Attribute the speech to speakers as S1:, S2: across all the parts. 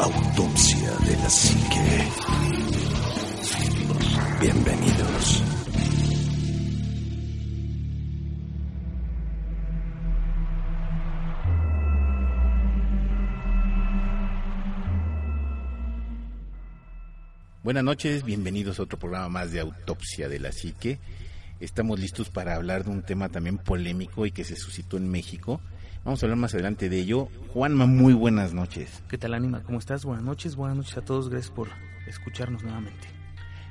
S1: Autopsia de la Psique. Bienvenidos.
S2: Buenas noches, bienvenidos a otro programa más de Autopsia de la Psique. Estamos listos para hablar de un tema también polémico y que se suscitó en México. Vamos a hablar más adelante de ello. Juanma, muy buenas noches.
S3: ¿Qué tal, Ánima? ¿Cómo estás? Buenas noches, buenas noches a todos. Gracias por escucharnos nuevamente.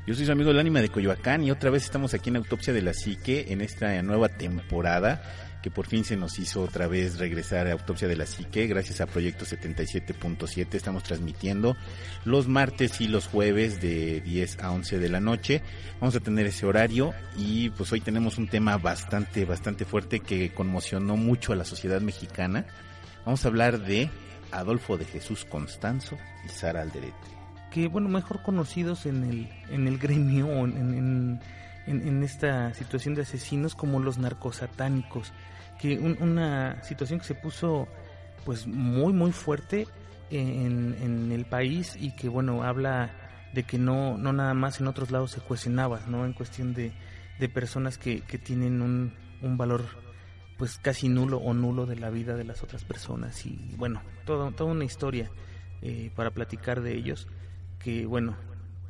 S2: Yo soy su amigo el Ánima de Coyoacán y otra vez estamos aquí en Autopsia de la Psique en esta nueva temporada que por fin se nos hizo otra vez regresar a Autopsia de la Psique gracias a Proyecto 77.7. Estamos transmitiendo los martes y los jueves de 10 a 11 de la noche. Vamos a tener ese horario y pues hoy tenemos un tema bastante, bastante fuerte que conmocionó mucho a la sociedad mexicana. Vamos a hablar de Adolfo de Jesús Constanzo y Sara Alderete
S3: que bueno, mejor conocidos en el, en el gremio, en, en, en, esta situación de asesinos como los narcosatánicos, que una situación que se puso pues muy muy fuerte en, en, el país y que bueno, habla de que no, no nada más en otros lados se cuestionaba, ¿no? En cuestión de, de personas que, que tienen un, un valor pues casi nulo o nulo de la vida de las otras personas y bueno, todo, toda una historia eh, para platicar de ellos que, bueno,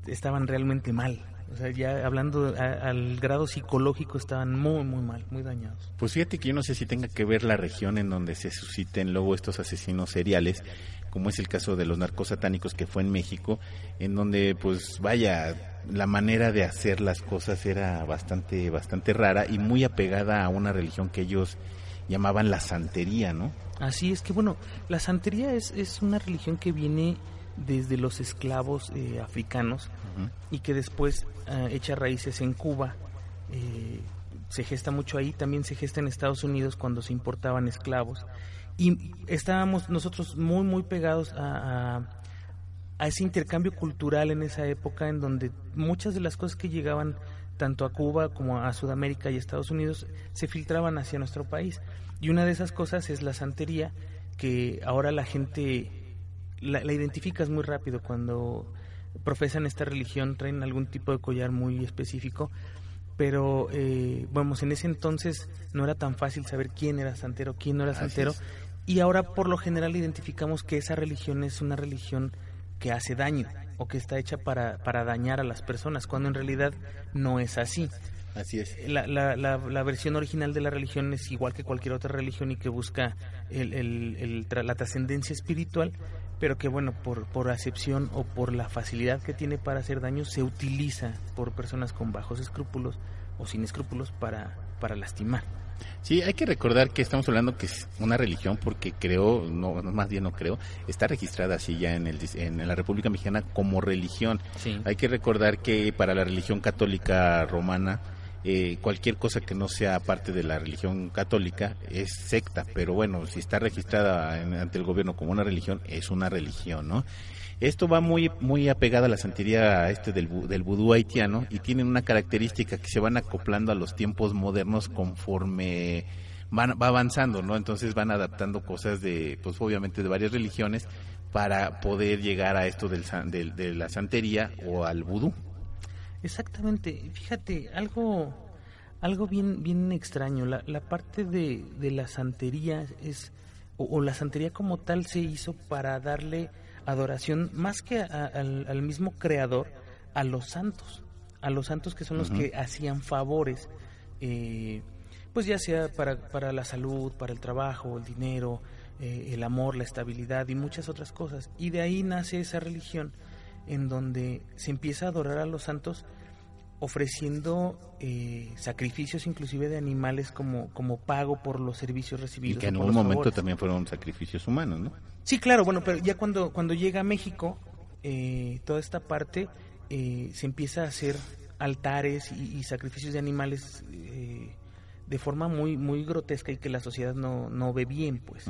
S3: estaban realmente mal. O sea, ya hablando al grado psicológico estaban muy, muy mal, muy dañados.
S2: Pues fíjate que yo no sé si tenga que ver la región en donde se susciten luego estos asesinos seriales, como es el caso de los narcos satánicos que fue en México, en donde pues vaya, la manera de hacer las cosas era bastante, bastante rara y muy apegada a una religión que ellos llamaban la santería, ¿no?
S3: Así es que bueno, la santería es, es una religión que viene desde los esclavos eh, africanos y que después eh, echa raíces en Cuba. Eh, se gesta mucho ahí, también se gesta en Estados Unidos cuando se importaban esclavos. Y estábamos nosotros muy, muy pegados a, a, ese intercambio cultural en esa época en donde muchas de las cosas que llegaban tanto a Cuba como a Sudamérica y Estados Unidos se filtraban hacia nuestro país. Y una de esas cosas es la santería, que ahora la gente la, identificas muy rápido cuando profesan esta religión, traen algún tipo de collar muy específico, pero eh, vamos, en ese entonces no era tan fácil saber quién era santero, quién no era santero, y ahora por lo general identificamos que esa religión es una religión que hace daño o que está hecha para, para dañar a las personas, cuando en realidad no es así.
S2: Así es.
S3: La, la, la, versión original de la religión es igual que cualquier otra religión y que busca el, el, la trascendencia espiritual, pero que bueno, por, por acepción o por la facilidad que tiene para hacer daño, se utiliza por personas con bajos escrúpulos o sin escrúpulos para, para lastimar.
S2: Sí, hay que recordar que estamos hablando que es una religión porque creo, no, más bien no creo, está registrada así ya en, el, en la República Mexicana como religión.
S3: Sí.
S2: Hay que recordar que para la religión católica romana, eh, cualquier cosa que no sea parte de la religión católica es secta, pero bueno, si está registrada ante el gobierno como una religión, es una religión, ¿no? Esto va muy muy apegado a la santería este del, del vudú haitiano y tienen una característica que se van acoplando a los tiempos modernos conforme van, va avanzando, ¿no? Entonces van adaptando cosas de, pues obviamente de varias religiones para poder llegar a esto del, del de la santería o al vudú.
S3: Exactamente. Fíjate, algo, algo bien, bien extraño. La, la parte de, de, la santería es, o, la santería como tal se hizo para darle adoración más que al, mismo creador, a los santos. A los santos que son los que hacían favores, eh, pues ya sea para, para la salud, para el trabajo, el dinero, eh, el amor, la estabilidad y muchas otras cosas. Y de ahí nace esa religión en donde se empieza a adorar a los santos ofreciendo eh, sacrificios inclusive de animales como, como pago por los servicios recibidos.
S2: Y que en un momento también fueron sacrificios humanos, ¿no?
S3: Sí, claro, bueno, pero ya cuando, cuando llega a México, eh, toda esta parte eh, se empieza a hacer altares y, sacrificios de animales de forma muy, muy grotesca y que la sociedad no, no ve bien, pues.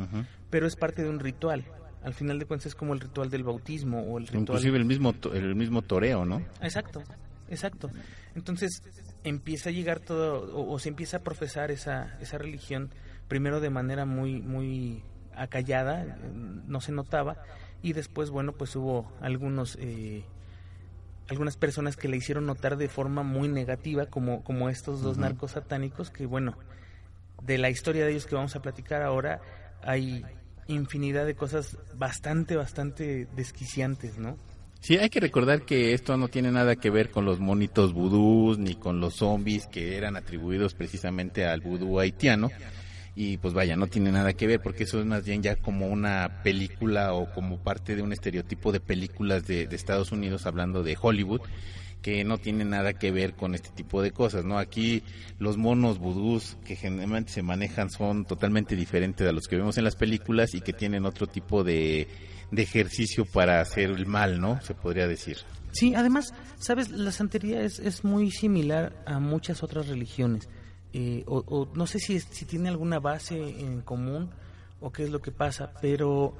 S3: Pero es parte de un ritual al final de cuentas es como el ritual del bautismo o el ritual...
S2: Inclusive el mismo, el mismo toreo, ¿no?
S3: Exacto, exacto. Entonces empieza a llegar todo, o, se empieza a profesar esa, esa religión, primero de manera muy, muy acallada, no se notaba, y después, bueno, pues hubo algunos... Eh, algunas personas que le hicieron notar de forma muy negativa, como, como estos dos narcos satánicos, que bueno, de la historia de ellos que vamos a platicar ahora, hay infinidad de cosas bastante, bastante desquiciantes, ¿no?
S2: Sí, hay que recordar que esto no tiene nada que ver con los monitos vudús ni con los zombies que eran atribuidos precisamente al vudú haitiano. Y pues vaya, no tiene nada que ver porque eso es más bien ya como una película o como parte de un estereotipo de películas de, de Estados Unidos hablando de Hollywood que no tiene nada que ver con este tipo de cosas, ¿no? Aquí los monos vudús que generalmente se manejan son totalmente diferentes a los que vemos en las películas y que tienen otro tipo de, de ejercicio para hacer el mal, ¿no? Se podría decir.
S3: Sí, además, sabes, la santería es, es muy similar a muchas otras religiones. Eh, o, no sé si, si tiene alguna base en común o qué es lo que pasa, pero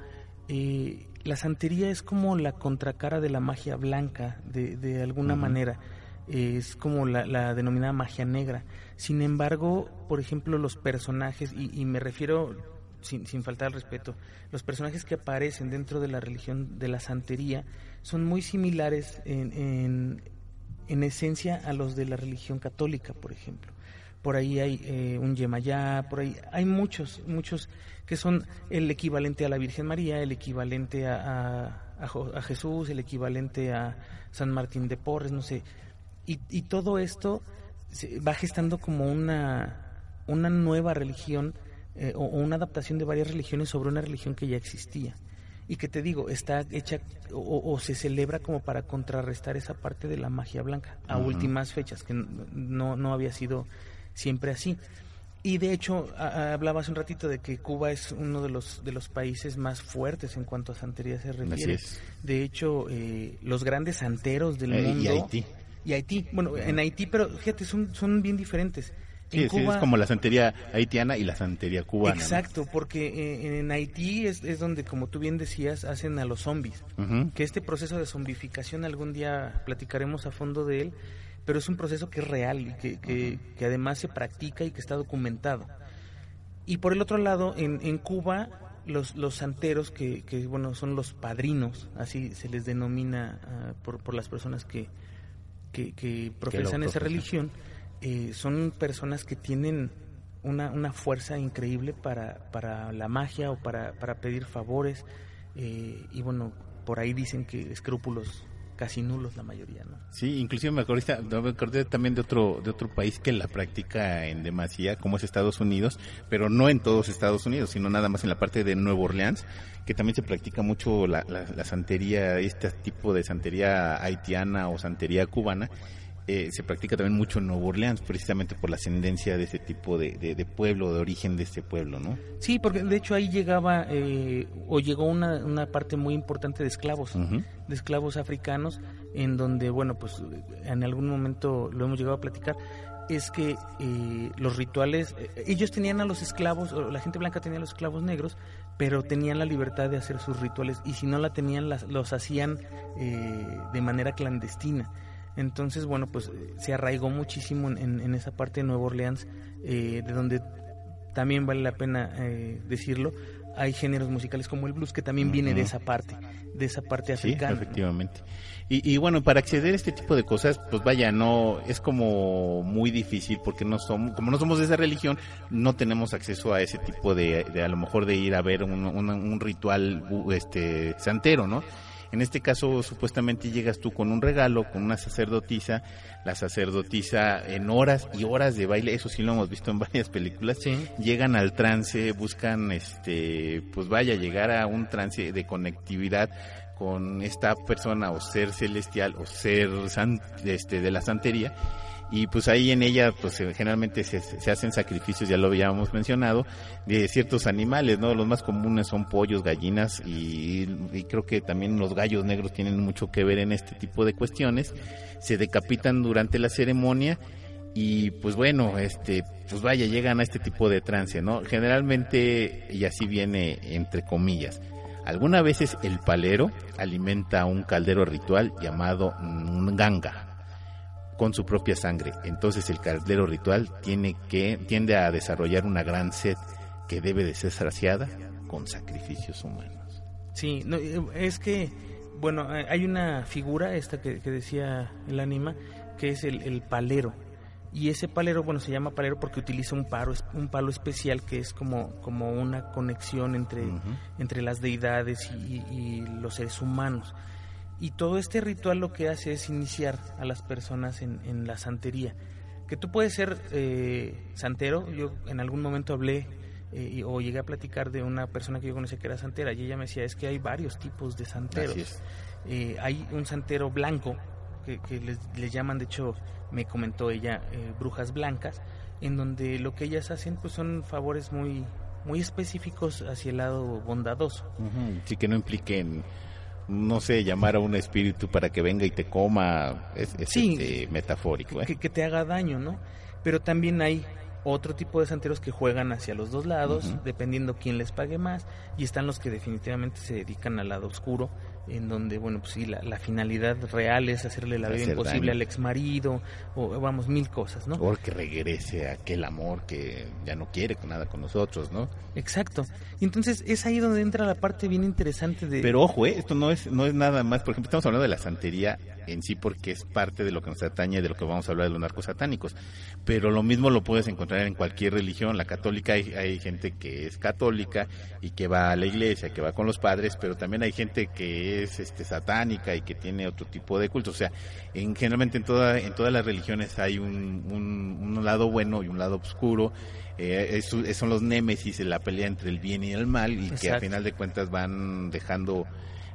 S3: eh, la santería es como la contracara de la magia blanca, de, de alguna manera. es como la, denominada magia negra. Sin embargo, por ejemplo, los personajes, y, me refiero sin, sin, faltar al respeto, los personajes que aparecen dentro de la religión de la santería son muy similares en, en, en esencia a los de la religión católica, por ejemplo por ahí hay eh, un Yemayá, por ahí hay muchos, muchos que son el equivalente a la Virgen María, el equivalente a, a, Jesús, el equivalente a San Martín de Porres, no sé. Y, y todo esto va gestando como una, una nueva religión eh, o, una adaptación de varias religiones sobre una religión que ya existía. Y que te digo, está hecha o, se celebra como para contrarrestar esa parte de la magia blanca a últimas fechas, que no, no había sido siempre así. Y de hecho, hablaba hace un ratito de que Cuba es uno de los, de los países más fuertes en cuanto a santería se refiere. De hecho, eh, los grandes santeros del
S2: eh,
S3: mundo.
S2: Y Haití.
S3: Y Haití. Bueno, en Haití, pero fíjate, son, son bien diferentes.
S2: Sí, es como la santería haitiana y la santería cubana.
S3: Exacto, porque eh, en Haití es, es, donde, como tú bien decías, hacen a los zombies. Que este proceso de zombificación algún día platicaremos a fondo de él pero es un proceso que es real y que, que, además se practica y que está documentado. Y por el otro lado, en, en Cuba, los, los santeros, que, que, bueno, son los padrinos, así se les denomina ah, por, por las personas que, que, profesan esa religión, eh, son personas que tienen una, una fuerza increíble para, para la magia o para, para pedir favores. Eh, y bueno, por ahí dicen que escrúpulos casi nulos la mayoría, ¿no?
S2: Sí, inclusive me acordé, me acordé también de otro de otro país que la practica en demasía, como es Estados Unidos, pero no en todos Estados Unidos, sino nada más en la parte de Nueva Orleans, que también se practica mucho la, la santería, este tipo de santería haitiana o santería cubana, eh, se practica también mucho en Nueva Orleans, precisamente por la ascendencia de ese tipo de, pueblo, de origen de este pueblo, ¿no?
S3: Sí, porque de hecho ahí llegaba, eh, o llegó una, una, parte muy importante de esclavos, de esclavos africanos, en donde, bueno, pues en algún momento lo hemos llegado a platicar, es que eh, los rituales, ellos tenían a los esclavos, o la gente blanca tenía a los esclavos negros, pero tenían la libertad de hacer sus rituales y si no la tenían, los hacían de manera clandestina. Entonces, bueno, pues eh, se arraigó muchísimo en, esa parte de Nueva Orleans, eh, de donde también vale la pena eh, decirlo, hay géneros musicales como el blues que también viene de esa parte, de esa parte africana.
S2: Sí, efectivamente. Y, y, bueno, para acceder a este tipo de cosas, pues vaya, no es como muy difícil porque no somos, como no somos de esa religión, no tenemos acceso a ese tipo de, de a lo mejor de ir a ver un, un ritual, este, santero, ¿no? En este caso, supuestamente llegas tú con un regalo, con una sacerdotisa, la sacerdotisa en horas y horas de baile, eso sí lo hemos visto en varias películas, llegan al trance, buscan, este, pues vaya, llegar a un trance de conectividad con esta persona o ser celestial o ser este, de la santería y pues ahí en ella pues eh, generalmente se, se, hacen sacrificios, ya lo habíamos mencionado, de ciertos animales, ¿no? Los más comunes son pollos, gallinas y, creo que también los gallos negros tienen mucho que ver en este tipo de cuestiones. Se decapitan durante la ceremonia y pues bueno, este, pues vaya, llegan a este tipo de trance, ¿no? Generalmente, y así viene entre comillas, algunas veces el palero alimenta un caldero ritual llamado ganga con su propia sangre. Entonces el caldero ritual tiene que, tiende a desarrollar una gran sed que debe de ser saciada con sacrificios humanos.
S3: Sí, no, eh, es que, bueno, eh, hay una figura, esta que, que decía el anima, que es el, el, palero. Y ese palero, bueno, se llama palero porque utiliza un, paro, un palo especial que es como, como una conexión entre, uh -huh. entre las deidades y, y, los seres humanos. Y todo este ritual lo que hace es iniciar a las personas en, en la santería. Que tú puedes ser eh, santero, yo en algún momento hablé eh, o llegué a platicar de una persona que yo conocía que era santera y ella me decía es que hay varios tipos de santeros. Eh, hay un santero blanco que, que les, les, llaman, de hecho me comentó ella, eh, brujas blancas, en donde lo que ellas hacen pues son favores muy muy específicos hacia el lado bondadoso.
S2: Uh -huh. Sí, que no impliquen no sé, llamar a un espíritu para que venga y te coma, es, es
S3: sí,
S2: este, metafórico. ¿eh?
S3: Que, que, te haga daño, ¿no? Pero también hay otro tipo de santeros que juegan hacia los dos lados, uh -huh. dependiendo quién les pague más, y están los que definitivamente se dedican al lado oscuro, en donde, bueno, pues sí, la, la finalidad real es hacerle la vida Hacer imposible daño. al ex marido, o vamos, mil cosas, ¿no?
S2: O que regrese aquel amor que ya no quiere nada con nosotros, ¿no?
S3: Exacto. Y entonces es ahí donde entra la parte bien interesante de...
S2: Pero ojo, ¿eh? esto no es, no es nada más, por ejemplo, estamos hablando de la santería en sí porque es parte de lo que nos atañe, de lo que vamos a hablar de los narcos satánicos. Pero lo mismo lo puedes encontrar en cualquier religión. La católica hay, hay gente que es católica y que va a la iglesia, que va con los padres, pero también hay gente que es este satánica y que tiene otro tipo de culto. O sea, en, generalmente en, toda, en todas las religiones hay un, un, un lado bueno y un lado oscuro. Eh, es, son los némesis, la pelea entre el bien y el mal y Exacto. que a final de cuentas van dejando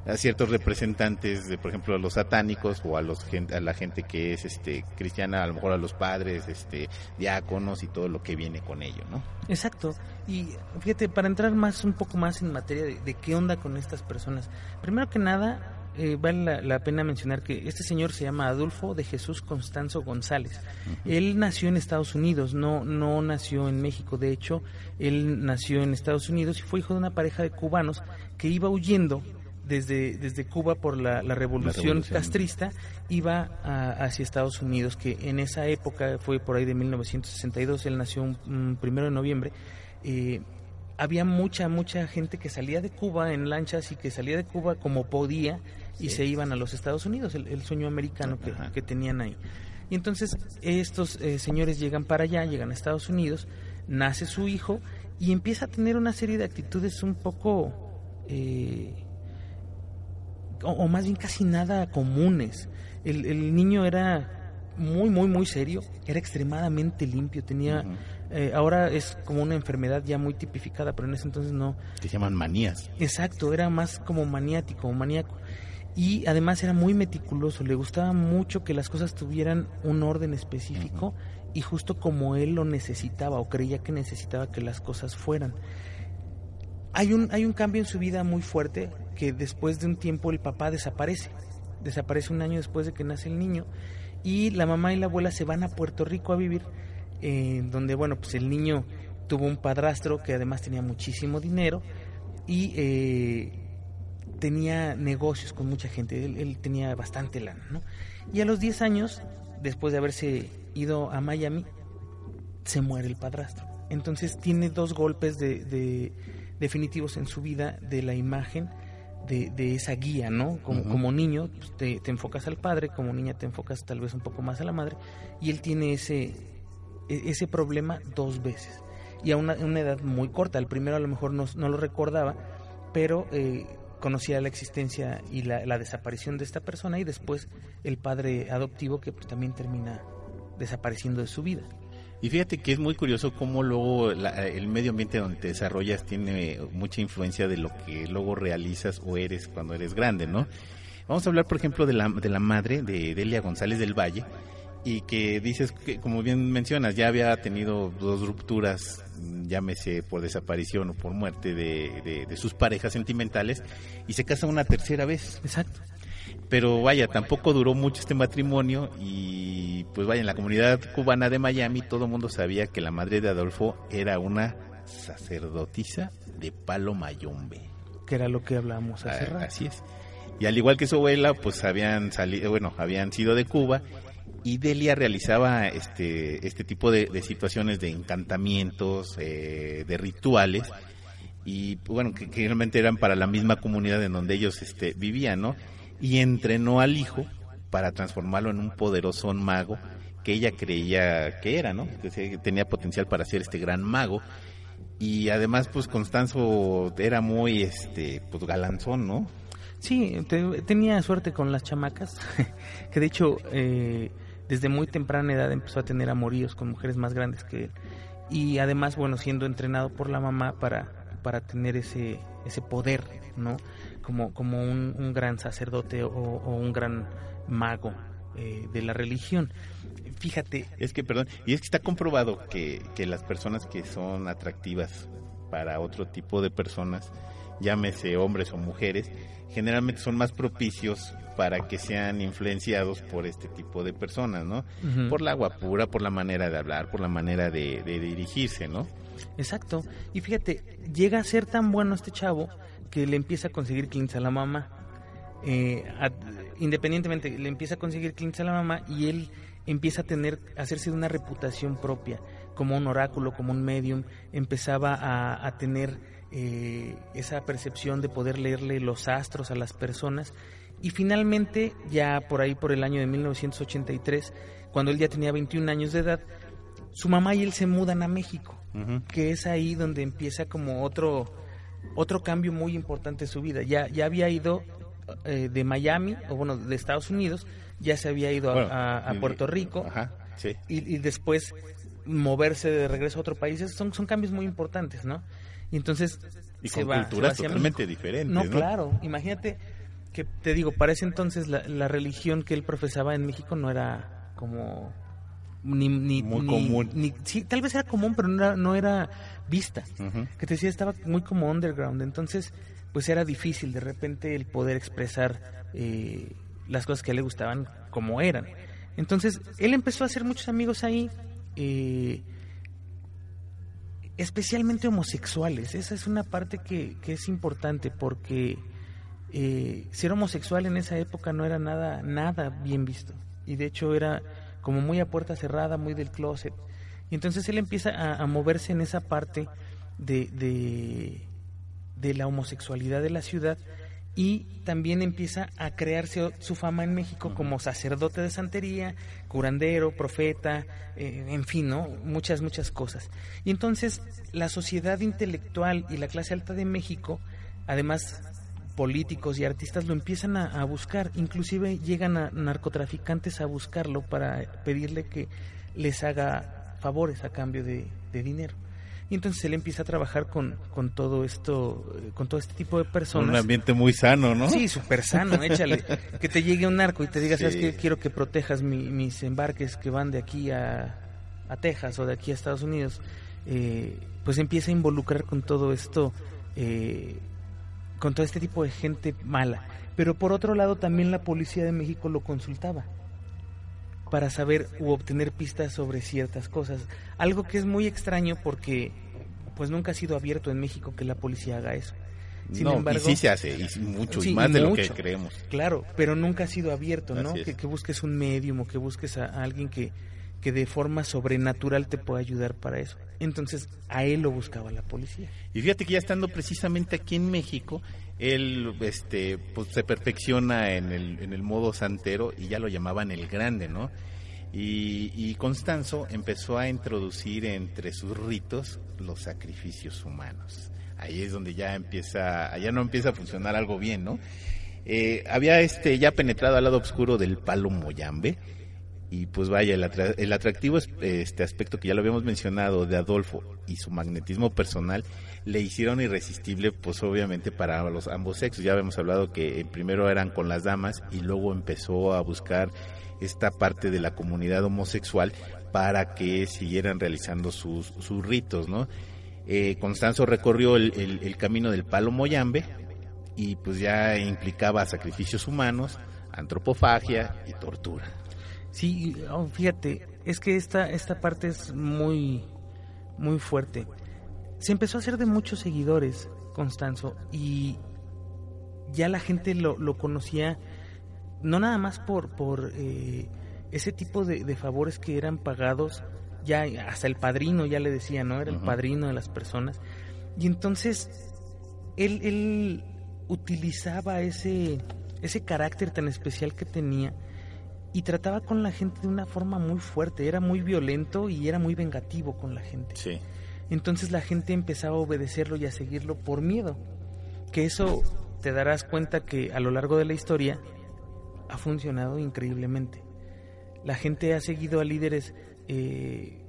S2: a ciertos representantes de por ejemplo a los satánicos o a los a la gente que es este cristiana a lo mejor a los padres este diáconos y todo lo que viene con ello no
S3: exacto y fíjate para entrar más un poco más en materia de, de qué onda con estas personas primero que nada eh, vale la, la, pena mencionar que este señor se llama Adolfo de Jesús Constanzo González. Uh -huh. Él nació en Estados Unidos, no, no nació en México. De hecho, él nació en Estados Unidos y fue hijo de una pareja de cubanos que iba huyendo desde, desde Cuba por la, la, revolución, la revolución, castrista, iba a, hacia Estados Unidos, que en esa época fue por ahí de 1962, él nació un, un primero de noviembre. Eh, había mucha, mucha gente que salía de Cuba en lanchas y que salía de Cuba como podía y sí. se iban a los Estados Unidos, el, el sueño americano que, que, tenían ahí. Y entonces estos eh, señores llegan para allá, llegan a Estados Unidos, nace su hijo y empieza a tener una serie de actitudes un poco, eh, o, o, más bien casi nada comunes. El, el niño era muy, muy, muy serio, era extremadamente limpio, tenía... Uh -huh. eh, ahora es como una enfermedad ya muy tipificada, pero en ese entonces no.
S2: Que llaman manías.
S3: Exacto, era más como maniático, maníaco. Y además era muy meticuloso, le gustaba mucho que las cosas tuvieran un orden específico uh -huh. y justo como él lo necesitaba o creía que necesitaba que las cosas fueran. Hay un, hay un cambio en su vida muy fuerte que después de un tiempo el papá desaparece. Desaparece un año después de que nace el niño y la mamá y la abuela se van a Puerto Rico a vivir, eh, donde, bueno, pues el niño tuvo un padrastro que además tenía muchísimo dinero y eh, tenía negocios con mucha gente, él, tenía bastante lana, ¿no? Y a los 10 años, después de haberse ido a Miami, se muere el padrastro. Entonces tiene dos golpes de definitivos en su vida de la imagen de, de, esa guía, ¿no? Como, uh -huh. como niño pues, te, te, enfocas al padre, como niña te enfocas tal vez un poco más a la madre, y él tiene ese, e, ese problema dos veces, y a una, una edad muy corta. El primero a lo mejor no, no lo recordaba, pero eh, conocía la existencia y la, la, desaparición de esta persona, y después el padre adoptivo que pues, también termina desapareciendo de su vida.
S2: Y fíjate que es muy curioso cómo luego la, el medio ambiente donde te desarrollas tiene mucha influencia de lo que luego realizas o eres cuando eres grande, ¿no? Vamos a hablar, por ejemplo, de la, de la madre de Delia González del Valle y que dices que, como bien mencionas, ya había tenido dos rupturas, llámese por desaparición o por muerte de, de, de sus parejas sentimentales y se casa una tercera vez.
S3: Exacto
S2: pero vaya, tampoco duró mucho este matrimonio y pues vaya, en la comunidad cubana de Miami todo el mundo sabía que la madre de Adolfo era una sacerdotisa de palo mayombe.
S3: Que era lo que hablábamos hace
S2: ah, rato. Así es. Y al igual que su abuela, pues habían salido, bueno, habían sido de Cuba y Delia realizaba este, este tipo de, de situaciones de encantamientos, eh, de rituales y bueno, que, que realmente eran para la misma comunidad en donde ellos este, vivían, ¿no? Y entrenó al hijo para transformarlo en un poderoso mago que ella creía que era, ¿no? Que tenía potencial para ser este gran mago. Y además, pues Constanzo era muy, este, pues galanzón, ¿no?
S3: Sí, tenía suerte con las chamacas, que de hecho eh, desde muy temprana edad empezó a tener amoríos con mujeres más grandes que él. Y además, bueno, siendo entrenado por la mamá para, para tener ese, ese poder, ¿no? Como, como un, gran sacerdote o, un gran mago eh, de la religión. Fíjate.
S2: Es que, perdón, y es que está comprobado que, que las personas que son atractivas para otro tipo de personas, llámese hombres o mujeres, generalmente son más propicios para que sean influenciados por este tipo de personas, ¿no? Por la guapura, por la manera de hablar, por la manera de, dirigirse, ¿no?
S3: Exacto. Y fíjate, llega a ser tan bueno este chavo que le empieza a conseguir clientes a la mamá. Eh, independientemente, le empieza a conseguir clientes a la mamá y él empieza a tener, a hacerse de una reputación propia, como un oráculo, como un medium, empezaba a, a tener eh, esa percepción de poder leerle los astros a las personas. Y finalmente, ya por ahí por el año de 1983, cuando él ya tenía 21 años de edad, su mamá y él se mudan a México, que es ahí donde empieza como otro, otro cambio muy importante en su vida. Ya, ya había ido eh, de Miami, o bueno, de Estados Unidos, ya se había ido a, Puerto Rico, y, y, después moverse de regreso a otro país, son, son cambios muy importantes, ¿no? Y entonces
S2: y se con culturas totalmente diferentes.
S3: No, claro. Imagínate que te digo, para ese entonces la, religión que él profesaba en México no era como ni, ni
S2: muy común.
S3: sí, tal vez era común, pero no era, no era vista. Que te decía, estaba muy como underground. Entonces, pues era difícil de repente el poder expresar eh, las cosas que a él le gustaban como eran. Entonces, él empezó a hacer muchos amigos ahí. Eh, especialmente homosexuales. Esa es una parte que, que es importante porque eh, ser homosexual en esa época no era nada, nada bien visto. Y de hecho era como muy a puerta cerrada, muy del closet. Y entonces él empieza a, moverse en esa parte de, de, de la homosexualidad de la ciudad y también empieza a crearse su fama en México como sacerdote de santería, curandero, profeta, eh, en fin, ¿no? Muchas, muchas cosas. Y entonces la sociedad intelectual y la clase alta de México, además políticos y artistas lo empiezan a, buscar, inclusive llegan a narcotraficantes a buscarlo para pedirle que les haga favores a cambio de dinero. Y entonces él empieza a trabajar con, con todo esto, eh, con todo este tipo de personas.
S2: Un ambiente muy sano, ¿no?
S3: Sí, súper sano, échale. que te llegue un narco y te diga, ¿sabes qué? Quiero que protejas mis embarques que van de aquí a, a Texas o de aquí a Estados Unidos. Eh, pues empieza a involucrar con todo esto, eh, con todo este tipo de gente mala. Pero por otro lado, también la policía de México lo consultaba para saber u obtener pistas sobre ciertas cosas. Algo que es muy extraño porque pues nunca ha sido abierto en México que la policía haga eso.
S2: Sin embargo, y sí se hace, y mucho, y más de lo que creemos.
S3: Claro, pero nunca ha sido abierto, ¿no? Que, busques un medium o que busques a, alguien que, que de forma sobrenatural te pueda ayudar para eso. Entonces, a él lo buscaba la policía.
S2: Y fíjate que ya estando precisamente aquí en México, él este pues se perfecciona en el, en el modo santero y ya lo llamaban el grande, ¿no? Y, y Constanzo empezó a introducir entre sus ritos los sacrificios humanos. Ahí es donde ya empieza, allá no empieza a funcionar algo bien, ¿no? Eh, había este ya penetrado al lado oscuro del palo moyambe y pues vaya, el, el atractivo este aspecto que ya lo habíamos mencionado de Adolfo y su magnetismo personal le hicieron irresistible, pues obviamente para los ambos sexos. Ya habíamos hablado que primero eran con las damas y luego empezó a buscar esta parte de la comunidad homosexual para que siguieran realizando sus, sus ritos, ¿no? Eh, Constanzo recorrió el, el camino del palo Moyambe y pues ya implicaba sacrificios humanos, antropofagia y tortura.
S3: Sí, oh, fíjate, es que esta, esta parte es muy, muy fuerte. Se empezó a hacer de muchos seguidores, Constanzo, y ya la gente lo, lo conocía no nada más por, por eh, ese tipo de, favores que eran pagados, ya hasta el padrino ya le decía, ¿no? Era el padrino de las personas. Y entonces él, él utilizaba ese, ese carácter tan especial que tenía y trataba con la gente de una forma muy fuerte, era muy violento y era muy vengativo con la gente.
S2: Sí.
S3: Entonces la gente empezaba a obedecerlo y a seguirlo por miedo. Que eso te darás cuenta que a lo largo de la historia ha funcionado increíblemente. La gente ha seguido a líderes eh,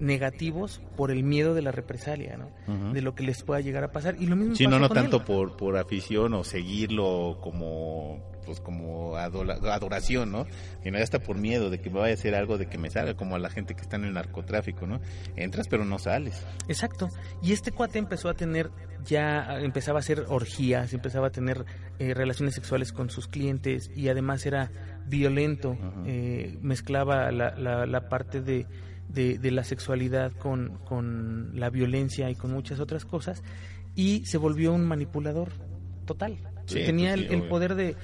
S3: negativos por el miedo de la represalia, ¿no? De lo que les pueda llegar a pasar. Y lo mismo
S2: Sí,
S3: pasa
S2: no, no
S3: con
S2: tanto
S3: él.
S2: por, por afición o seguirlo como pues como adoración, ¿no? Sino ya hasta por miedo de que me vaya a hacer algo, de que me salga, como a la gente que está en el narcotráfico, ¿no? Entras pero no sales.
S3: Exacto. Y este cuate empezó a tener, ya empezaba a hacer orgías, empezaba a tener eh, relaciones sexuales con sus clientes y además era violento. Eh, mezclaba la, la, la parte de, de, de la sexualidad con, con la violencia y con muchas otras cosas. Y se volvió un manipulador total.
S2: Sí,
S3: Tenía
S2: pues sí,
S3: el, el poder de,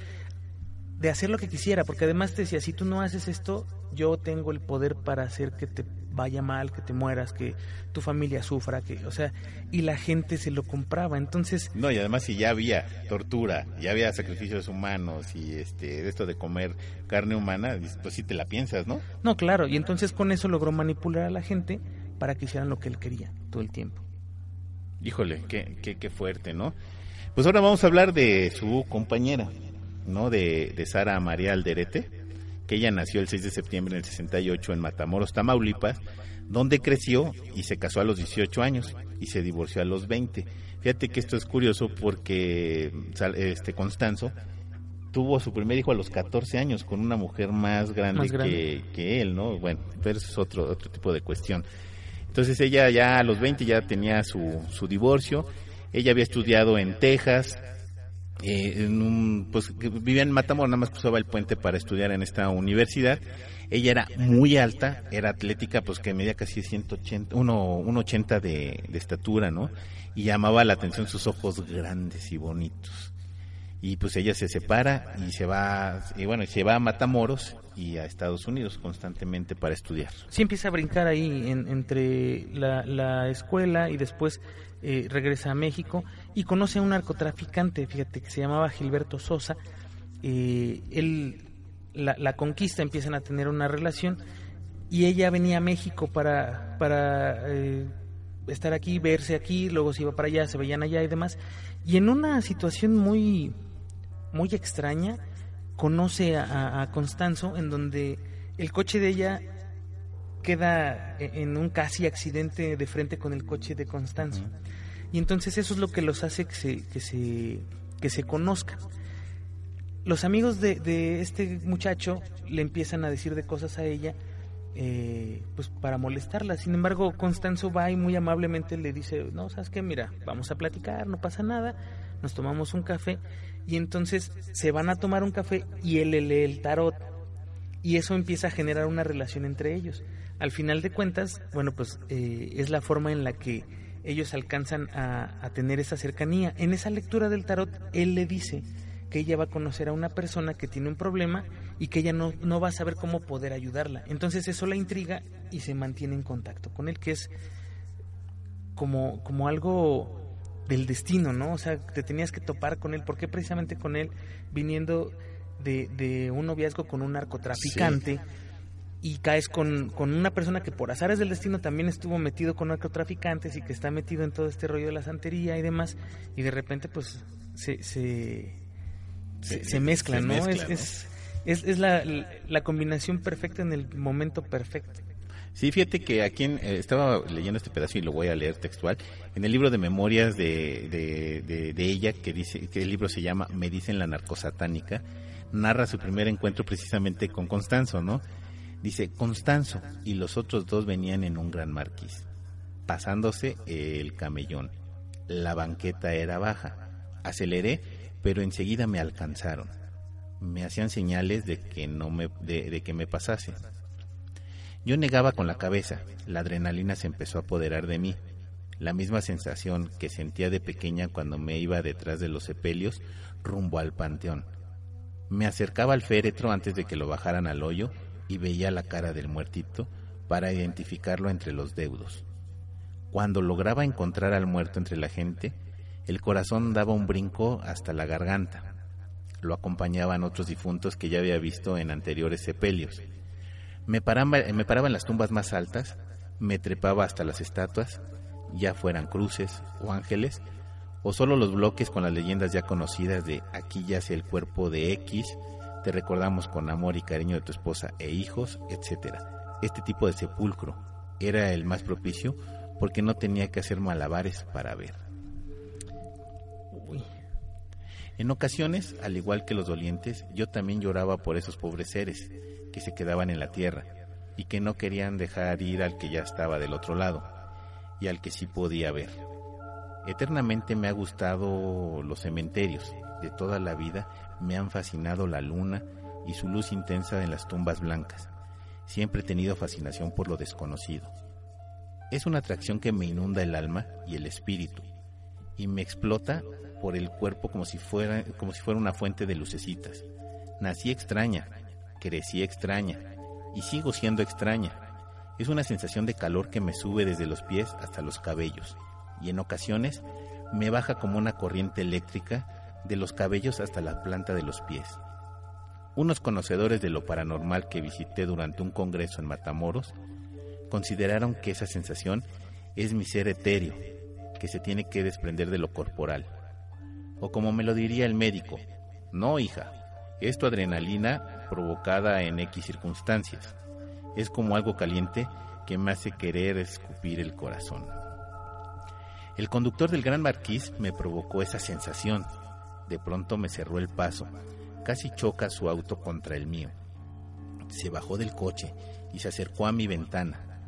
S3: de hacer lo que quisiera, porque además te decía, si tú no haces esto, yo tengo el poder para hacer que te vaya mal, que te mueras, que tu familia sufra, que, o sea, y la gente se lo compraba. Entonces,
S2: No, y además si ya había tortura, ya había sacrificios humanos y este de esto de comer carne humana, pues sí te la piensas, ¿no?
S3: no, claro, y entonces con eso logró manipular a la gente para que hicieran lo que él quería todo el tiempo.
S2: Híjole, qué, qué, qué fuerte, ¿no? Pues ahora vamos a hablar de su compañera, ¿no? De, de Sara María Alderete, que ella nació el 6 de septiembre del 68 en Matamoros, Tamaulipas, donde creció y se casó a los 18 años y se divorció a los 20. Fíjate que esto es curioso porque este Constanzo tuvo su primer hijo a los 14 años con una mujer más grande,
S3: Más grande.
S2: Que, que él, ¿no? Bueno, pero eso es otro, otro tipo de cuestión. Entonces ella ya a los 20 ya tenía su, su divorcio. Ella había estudiado en Texas. Eh, en un, pues vivía en Matamoros, nada más cruzaba el puente para estudiar en esta universidad. Ella era muy alta, era atlética, pues que medía casi 180, uno- 1,80 de, de estatura, ¿no? Y llamaba la atención sus ojos grandes y bonitos. Y pues ella se separa y se va, y bueno, se va a Matamoros y a Estados Unidos constantemente para estudiar.
S3: Sí empieza a brincar ahí en- entre la escuela y después eh, regresa a México y conoce a un narcotraficante, fíjate, que se llamaba Gilberto Sosa. Eh, él la, conquista, empiezan a tener una relación y ella venía a México para, para eh, estar aquí, verse aquí, luego se iba para allá, se veían allá y demás. Y en una situación muy, muy extraña, conoce a- a Constanzo en donde el coche de ella queda e- en un casi accidente de frente con el coche de Constanzo. Y entonces eso es lo que los hace que se, que se, que se conozcan. Los amigos de, de este muchacho le empiezan a decir de cosas a ella, eh, pues para molestarla. Sin embargo, Constanzo va y muy amablemente le dice, no, sabes qué, mira, vamos a platicar, no pasa nada, nos tomamos un café y entonces se van a tomar un café y él le lee el tarot y eso empieza a generar una relación entre ellos. Al final de cuentas, bueno, pues eh, es la forma en la que ellos alcanzan a, tener esa cercanía. En esa lectura del tarot, él le dice que ella va a conocer a una persona que tiene un problema y que ella no, no va a saber cómo poder ayudarla. Entonces eso la intriga y se mantiene en contacto con él, que es como, como algo del destino, ¿no? O sea, te tenías que topar con él. ¿Por qué precisamente con él viniendo de, de un noviazgo con un narcotraficante? Y caes con, con una persona que por azares del destino también estuvo metido con narcotraficantes y que está metido en todo este rollo de la santería y demás, y de repente pues se, se, se, mezclan,
S2: se
S3: ¿no?
S2: mezcla,
S3: es,
S2: ¿no?
S3: es, es, es la, la combinación perfecta en el momento perfecto.
S2: Sí, fíjate que aquí en- eh, estaba leyendo este pedazo y lo voy a leer textual. En el libro de memorias de, de, de- de ella, que dice que el libro se llama Me dicen la narcosatánica, narra su primer encuentro precisamente con Constanzo, ¿no? Dice, Constanzo y los otros dos venían en un gran marquís, pasándose el camellón. La banqueta era baja. Aceleré, pero enseguida me alcanzaron. Me hacían señales de que no me, de- de que me pasase. Yo negaba con la cabeza, la adrenalina se empezó a apoderar de mí, la misma sensación que sentía de pequeña cuando me iba detrás de los sepelios rumbo al panteón. Me acercaba al féretro antes de que lo bajaran al hoyo y veía la cara del muertito para identificarlo entre los deudos. Cuando lograba encontrar al muerto entre la gente, El corazón daba un brinco hasta la garganta. Lo acompañaban otros difuntos que ya había visto en anteriores sepelios. Me paraba, en las tumbas más altas, me trepaba hasta las estatuas, ya fueran cruces o ángeles, o solo los bloques con las leyendas ya conocidas de aquí yace el cuerpo de X, te recordamos con amor y cariño de tu esposa e hijos, etc. Este tipo de sepulcro era el más propicio porque no tenía que hacer malabares para ver. En ocasiones, al igual que los dolientes, yo también lloraba por esos pobres seres que se quedaban en la tierra y que no querían dejar ir al que ya estaba del otro lado y al que sí podía ver. Eternamente me ha gustado los cementerios, de toda la vida me han fascinado la luna y su luz intensa en las tumbas blancas. Siempre he tenido fascinación por lo desconocido. Es una atracción que me inunda el alma y el espíritu y me explota por el cuerpo como si fuera como si fuera una fuente de lucecitas. Nací extraña, crecí extraña y sigo siendo extraña. Es una sensación de calor que me sube desde los pies hasta los cabellos y en ocasiones me baja como una corriente eléctrica de los cabellos hasta la planta de los pies. Unos conocedores de lo paranormal que visité durante un congreso en Matamoros consideraron que esa sensación es mi ser etéreo, que se tiene que desprender de lo corporal. O como me lo diría el médico, no hija, es tu adrenalina provocada en X circunstancias. Es como algo caliente que me hace querer escupir el corazón. El conductor del Gran Marquís me provocó esa sensación. De pronto me cerró el paso. Casi choca su auto contra el mío. Se bajó del coche y se acercó a mi ventana.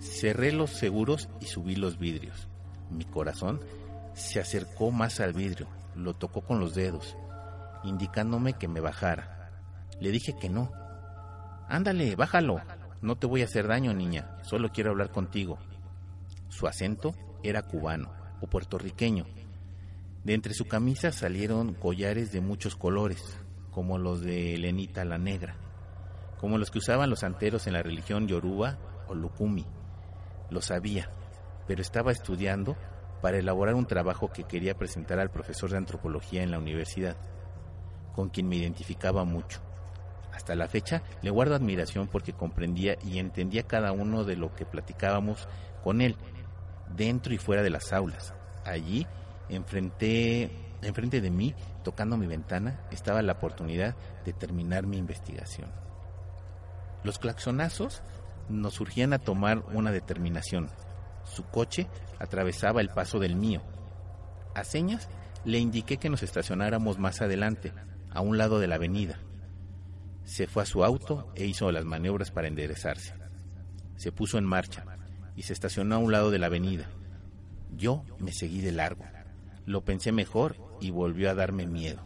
S2: Cerré los seguros y subí los vidrios. Mi corazón se acercó más al vidrio, lo tocó con los dedos, indicándome que me bajara. Le dije que no. Ándale, bájalo. No te voy a hacer daño, niña. Solo quiero hablar contigo. Su acento era cubano o puertorriqueño. De entre su camisa salieron collares de muchos colores, como los de Lenita la Negra, como los que usaban los santeros en la religión yoruba o lukumi. Lo sabía, pero estaba estudiando para elaborar un trabajo que quería presentar al profesor de antropología en la universidad, con quien me identificaba mucho. Hasta la fecha le guardo admiración porque comprendía y entendía cada uno de lo que platicábamos con él dentro y fuera de las aulas. Allí, enfrente, enfrente de mí, tocando mi ventana, estaba la oportunidad de terminar mi investigación. Los claxonazos nos surgían a tomar una determinación. Su coche atravesaba el paso del mío. A señas le indiqué que nos estacionáramos más adelante, a un lado de la avenida. Se fue a su auto e hizo las maniobras para enderezarse. Se puso en marcha y se estacionó a un lado de la avenida. Yo me seguí de largo. Lo pensé mejor y volvió a darme miedo.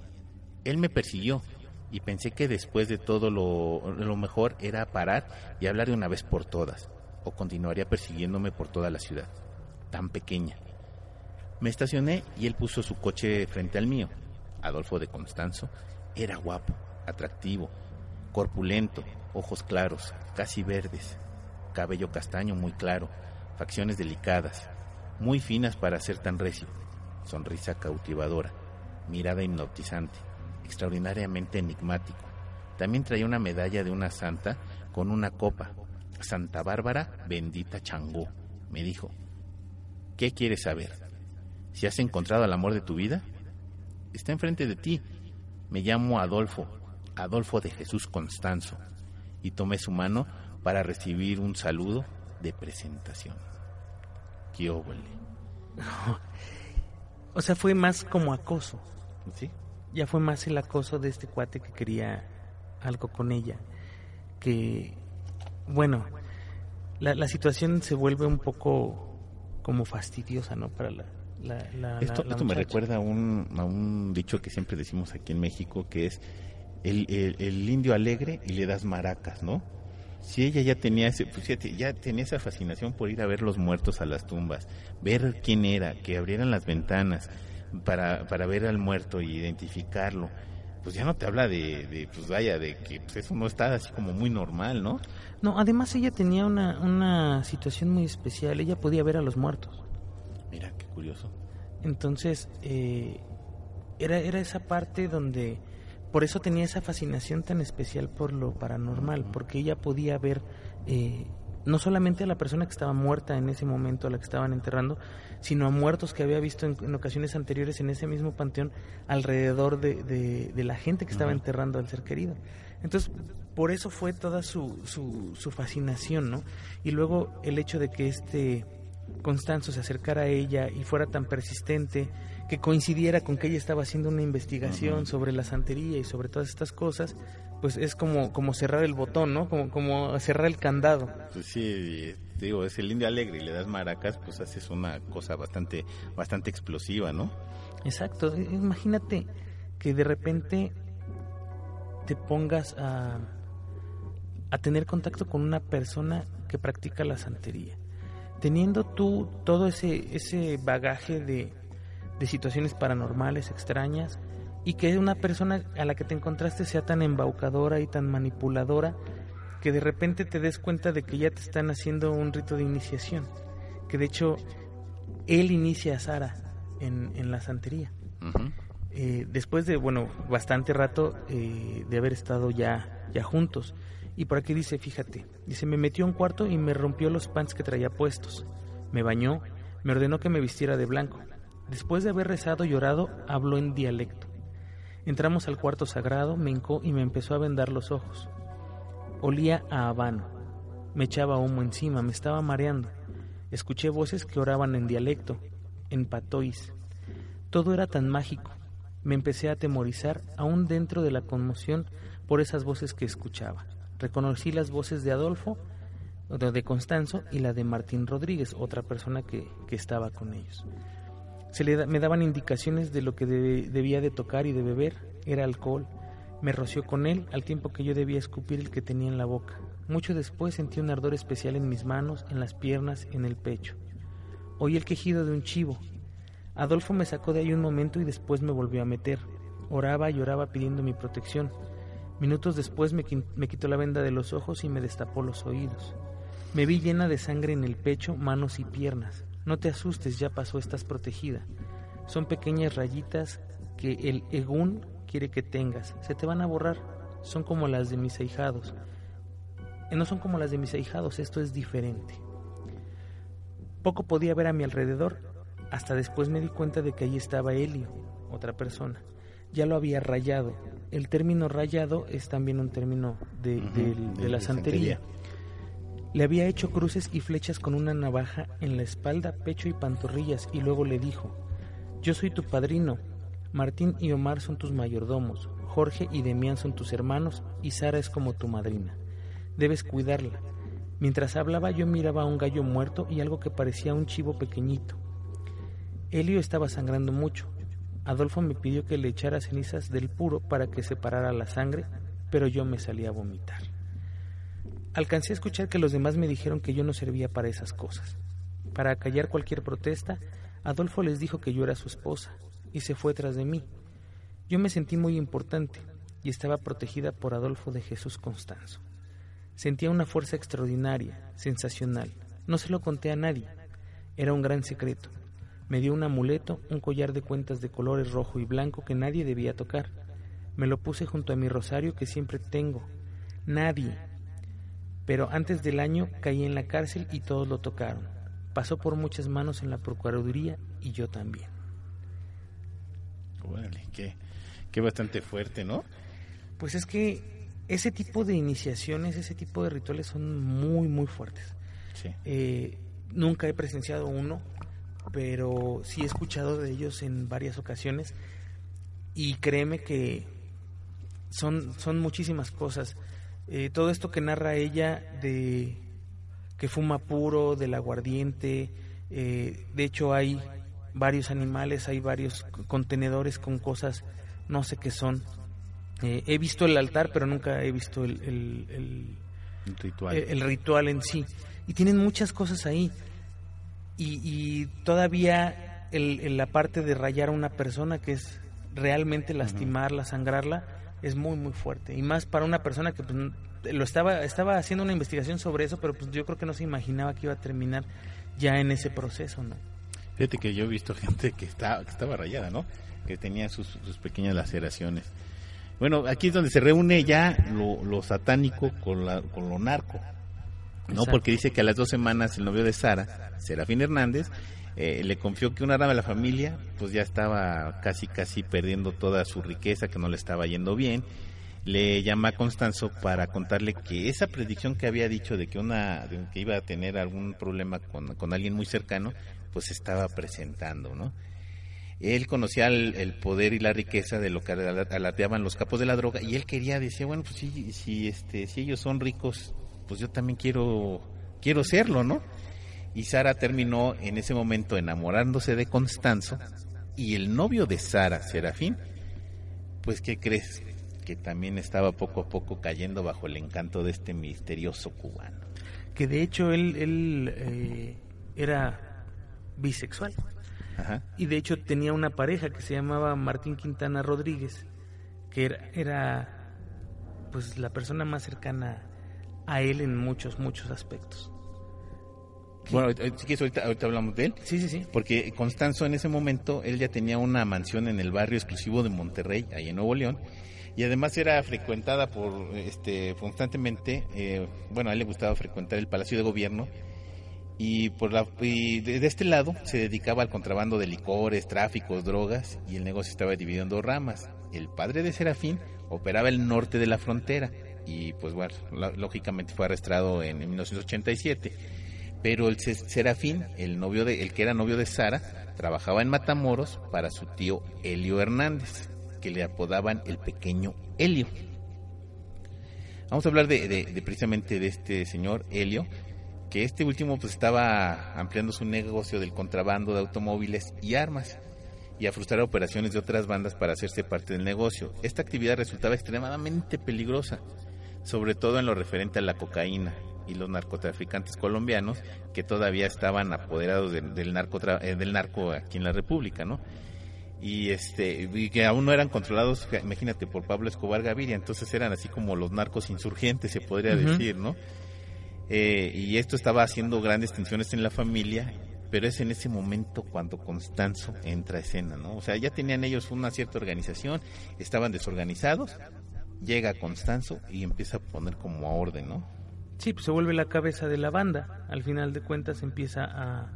S2: Él me persiguió y pensé que después de todo lo, mejor era parar y hablar de una vez por todas, o continuaría persiguiéndome por toda la ciudad, tan pequeña. Me estacioné y él puso su coche frente al mío. Adolfo de Constanzo era guapo, atractivo, corpulento, ojos claros, casi verdes, cabello castaño muy claro, facciones delicadas, muy finas para ser tan recio, sonrisa cautivadora, mirada hipnotizante, extraordinariamente enigmático. También traía una medalla de una santa con una copa. Santa Bárbara, bendita Changó, me dijo. ¿Qué quieres saber? ¿Si has encontrado al amor de tu vida? Está enfrente de ti. Me llamo Adolfo, Adolfo de Jesús Constanzo, y tomé su mano para recibir un saludo de presentación. ¡Qué óvole!
S3: o sea, fue más como acoso.
S2: ¿Sí?
S3: Ya fue más el acoso de este cuate que quería algo con ella. Que, bueno, la, la situación se vuelve un poco como fastidiosa, ¿no? Para la, la, la,
S2: esto,
S3: la
S2: esto me recuerda a un, a un dicho que siempre decimos aquí en México, que es el, el, el indio alegre y le das maracas, ¿no? Si ella ya tenía ese, pues ya, te- ya tenía esa fascinación por ir a ver los muertos a las tumbas, ver quién era, que abrieran las ventanas para, para ver al muerto y identificarlo, pues ya no te habla de, de pues vaya, de que pues eso no está así como muy normal, ¿no?
S3: No, además ella tenía una, una situación muy especial. Ella podía ver a los muertos.
S2: Mira, qué curioso.
S3: Entonces, eh, era, era esa parte donde, por eso tenía esa fascinación tan especial por lo paranormal, porque ella podía ver eh, no solamente a la persona que estaba muerta en ese momento, a la que estaban enterrando, sino a muertos que había visto en, ocasiones anteriores en ese mismo panteón alrededor de, de, la gente que estaba enterrando al ser querido. Entonces, por eso fue toda su, su, su fascinación, ¿no? Y luego el hecho de que este Constanzo se acercara a ella y fuera tan persistente, que coincidiera con que ella estaba haciendo una investigación sobre la santería y sobre todas estas cosas, pues es como, como cerrar el botón, ¿no? Como, como cerrar el candado.
S2: Pues sí, digo, es el indio alegre y le das maracas, pues haces una cosa bastante, bastante explosiva, ¿no?
S3: Exacto, imagínate que de repente te pongas a, a tener contacto con una persona que practica la santería teniendo tú todo ese, ese bagaje de, de situaciones paranormales, extrañas, y que una persona a la que te encontraste sea tan embaucadora y tan manipuladora que de repente te des cuenta de que ya te están haciendo un rito de iniciación, que de hecho él inicia a Sara en, en la santería. Eh, después de, bueno, bastante rato eh, de haber estado ya, ya juntos. Y por aquí dice, fíjate, dice, me metió a un cuarto y me rompió los pants que traía puestos. Me bañó, me ordenó que me vistiera de blanco. Después de haber rezado y llorado, habló en dialecto. Entramos al cuarto sagrado, me hincó y me empezó a vendar los ojos. Olía a habano. Me echaba humo encima, me estaba mareando. Escuché voces que oraban en dialecto, en patois. Todo era tan mágico. Me empecé a atemorizar, aún dentro de la conmoción, por esas voces que escuchaba. Reconocí las voces de Adolfo, de Constanzo y la de Martín Rodríguez, otra persona que, que estaba con ellos. Se le me daban indicaciones de lo que debía de tocar y de beber, era alcohol. Me roció con él al tiempo que yo debía escupir el que tenía en la boca. Mucho después sentí un ardor especial en mis manos, en las piernas, en el pecho. Oí el quejido de un chivo. Adolfo me sacó de ahí un momento y después me volvió a meter. Oraba y oraba pidiendo mi protección. Minutos después me, me quitó la venda de los ojos y me destapó los oídos. Me vi llena de sangre en el pecho, manos y piernas. No te asustes, ya pasó, estás protegida. Son pequeñas rayitas que el egún quiere que tengas. Se te van a borrar. Son como las de mis ahijados. Eh, no son como las de mis ahijados, esto es diferente. Poco podía ver a mi alrededor, hasta después me di cuenta de que allí estaba Helio, otra persona. Ya lo había rayado. El término rayado es también un término de, la santería. Le había hecho cruces y flechas con una navaja en la espalda, pecho y pantorrillas y luego le dijo, Yo soy tu padrino, Martín y Omar son tus mayordomos, Jorge y Demián son tus hermanos y Sara es como tu madrina. Debes cuidarla. Mientras hablaba yo miraba a un gallo muerto y algo que parecía un chivo pequeñito. Helio estaba sangrando mucho. Adolfo me pidió que le echara cenizas del puro para que separara la sangre, pero yo me salí a vomitar. Alcancé a escuchar que los demás me dijeron que yo no servía para esas cosas. Para acallar cualquier protesta, Adolfo les dijo que yo era su esposa y se fue tras de mí. Yo me sentí muy importante y estaba protegida por Adolfo de Jesús Constanzo. Sentía una fuerza extraordinaria, sensacional. No se lo conté a nadie. Era un gran secreto. Me dio un amuleto, un collar de cuentas de colores rojo y blanco que nadie debía tocar. Me lo puse junto a mi rosario que siempre tengo. Nadie, pero antes del año caí en la cárcel y todos lo tocaron. Pasó por muchas manos en la Procuraduría y yo también.
S2: Órale, qué, qué bastante fuerte, ¿no?
S3: Pues es que ese tipo de iniciaciones, ese tipo de rituales son muy, muy fuertes. Sí. Eh, nunca he presenciado uno, pero sí he escuchado de ellos en varias ocasiones y créeme que son, son muchísimas cosas. Eh, todo esto que narra ella de que fuma puro, del aguardiente, eh, de hecho hay varios animales, hay varios contenedores con cosas, no sé qué son. Eh, he visto el altar, pero nunca he visto el, el, ritual. El, ritual en sí. Y tienen muchas cosas ahí. Y, y todavía el, la parte de rayar a una persona, que es realmente lastimarla, sangrarla, es muy muy fuerte y más para una persona que pues, lo estaba estaba haciendo una investigación sobre eso pero pues yo creo que no se imaginaba que iba a terminar ya en ese proceso no
S2: Fíjate que yo he visto gente que, está, que estaba rayada, ¿no? Que tenía sus, sus pequeñas laceraciones. Bueno, aquí es donde se reúne ya lo, lo satánico con, la, con lo narco. ¿no?
S3: Exacto.
S2: Porque dice que a las dos semanas el novio de Sara, Serafín Hernández, eh, le confió que una rama de la familia pues ya estaba casi casi perdiendo toda su riqueza, que no le estaba yendo bien. Le llama a Constanzo para contarle que esa predicción que había dicho de que una de que iba a tener algún problema con, con alguien muy cercano, pues estaba presentando, ¿no? Él conocía el, poder y la riqueza de lo que ala- alardeaban los capos de la droga y él quería, decía, bueno, pues si, si, este, si ellos son ricos, pues yo también quiero, quiero serlo, ¿no? Y Sara terminó en ese momento enamorándose de Constanzo y el novio de Sara, Serafín, pues ¿qué crees? Que también estaba poco a poco cayendo bajo el encanto de este misterioso cubano.
S3: Que de hecho él, él eh, era bisexual.
S2: Ajá.
S3: Y de hecho tenía una pareja que se llamaba Martín Quintana Rodríguez, que era, era pues la persona más cercana a él en muchos, muchos aspectos.
S2: Bueno, si quieres, ahorita, ahorita hablamos de él.
S3: Sí, sí, sí.
S2: Porque Constanzo en ese momento, él ya tenía una mansión en el barrio exclusivo de Monterrey, ahí en Nuevo León, y además era frecuentada por, este, constantemente, eh, bueno, a él le gustaba frecuentar el Palacio de Gobierno, y por la y de, de este lado se dedicaba al contrabando de licores, tráficos, drogas, y el negocio estaba dividido en dos ramas. El padre de Serafín operaba el norte de la frontera, y pues bueno, lógicamente fue arrestado en, en 1987 pero el Se- Serafín, el novio de, el que era novio de Sara, trabajaba en Matamoros para su tío Helio Hernández, que le apodaban el pequeño Helio. Vamos a hablar de precisamente de este señor Helio, que este último pues estaba ampliando su negocio del contrabando de automóviles y armas y a frustrar operaciones de otras bandas para hacerse parte del negocio. Esta actividad resultaba extremadamente peligrosa, sobre todo en lo referente a la cocaína y los narcotraficantes colombianos que todavía estaban apoderados de- del, narco del narco aquí en la República, ¿no? Y este y que aún no eran controlados, imagínate, por Pablo Escobar Gaviria, entonces eran así como los narcos insurgentes, se podría decir, ¿no? Eh, y esto estaba haciendo grandes tensiones en la familia, pero es en ese momento cuando Constanzo entra a escena, ¿no? O sea, ya tenían ellos una cierta organización, estaban desorganizados, llega Constanzo y empieza a poner como a orden, ¿no?
S3: Sí, pues se vuelve la cabeza de la banda. Al final de cuentas empieza a,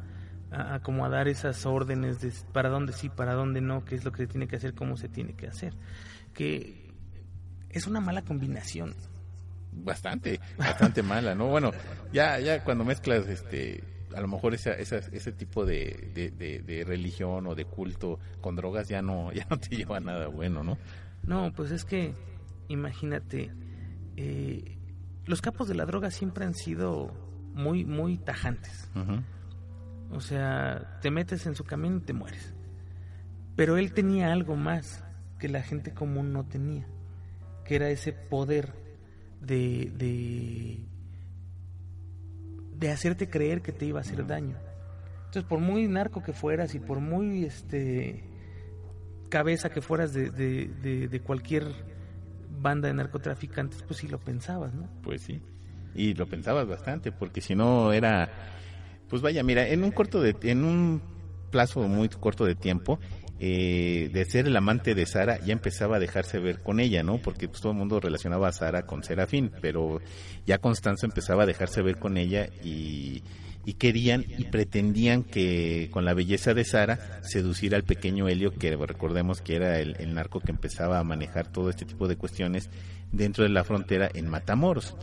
S3: a, a como a dar esas órdenes de para dónde sí, para dónde no, qué es lo que se tiene que hacer, cómo se tiene que hacer. Que es una mala combinación.
S2: Bastante, bastante mala, ¿no? Bueno, ya, ya cuando mezclas, este, a lo mejor esa, esa, ese tipo de, de, de- de religión o de culto con drogas ya no, ya no te lleva a nada bueno, ¿no?
S3: No, pues es que, imagínate, eh, los capos de la droga siempre han sido muy, muy tajantes. O sea, te metes en su camino y te mueres. Pero él tenía algo más que la gente común no tenía, que era ese poder de, de, de hacerte creer que te iba a hacer daño. Entonces, por muy narco que fueras y por muy este cabeza que fueras de, de, de, de cualquier banda de narcotraficantes, pues sí lo pensabas, ¿no?
S2: Pues sí. Y lo pensabas bastante, porque si no era, pues vaya, mira, en un corto de, en un plazo muy corto de tiempo, eh, de ser el amante de Sara, ya empezaba a dejarse ver con ella, ¿no? Porque pues, todo el mundo relacionaba a Sara con Serafín, pero ya Constanzo empezaba a dejarse ver con ella y, y querían y pretendían que con la belleza de Sara seducir al pequeño Helio, que recordemos que era el, narco que empezaba a manejar todo este tipo de cuestiones dentro de la frontera en Matamoros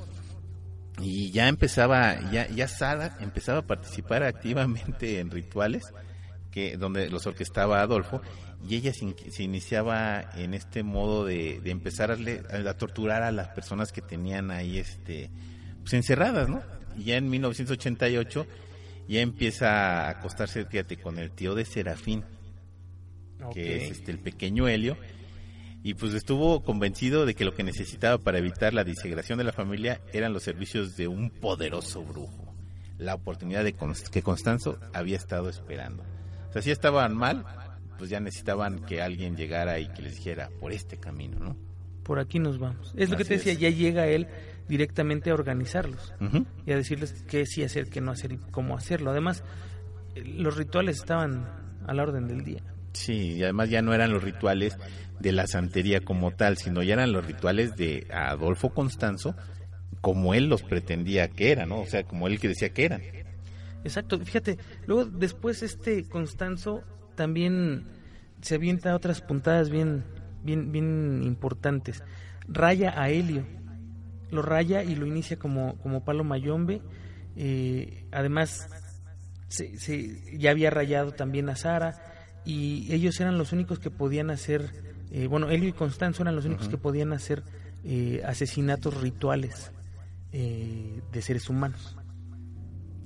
S2: y ya empezaba, ya, ya Sara empezaba a participar activamente en rituales que donde los orquestaba Adolfo y ella se, in- se iniciaba en este modo de, de empezar a, a torturar a las personas que tenían ahí este pues encerradas, ¿no? Y ya en 1988 ya empieza a acostarse, fíjate, con el tío de Serafín, que es este el pequeño Helio y pues estuvo convencido de que lo que necesitaba para evitar la disintegración de la familia eran los servicios de un poderoso brujo, la oportunidad de Const- que Constanzo había estado esperando. O sea, si estaban mal, pues ya necesitaban que alguien llegara y que les dijera por este camino, ¿no?
S3: Por aquí nos vamos. Es lo que te decía,
S2: es.
S3: ya llega él directamente a organizarlos y a decirles qué sí hacer, qué no hacer y cómo hacerlo. Además, los rituales estaban a la orden del día.
S2: Sí, y además ya no eran los rituales de la santería como tal, sino ya eran los rituales de Adolfo Constanzo como él los pretendía que eran, ¿no? O sea, como él que decía que eran.
S3: Exacto, fíjate, luego después este Constanzo también se avienta otras puntadas bien, bien, bien importantes. Raya a Helio, lo raya y lo inicia como, como palo mayombe. Eh, además, se, ya había rayado también a Sara y ellos eran los únicos que podían hacer, eh, bueno, Helio y Constanzo eran los únicos que podían hacer eh, asesinatos rituales de seres humanos.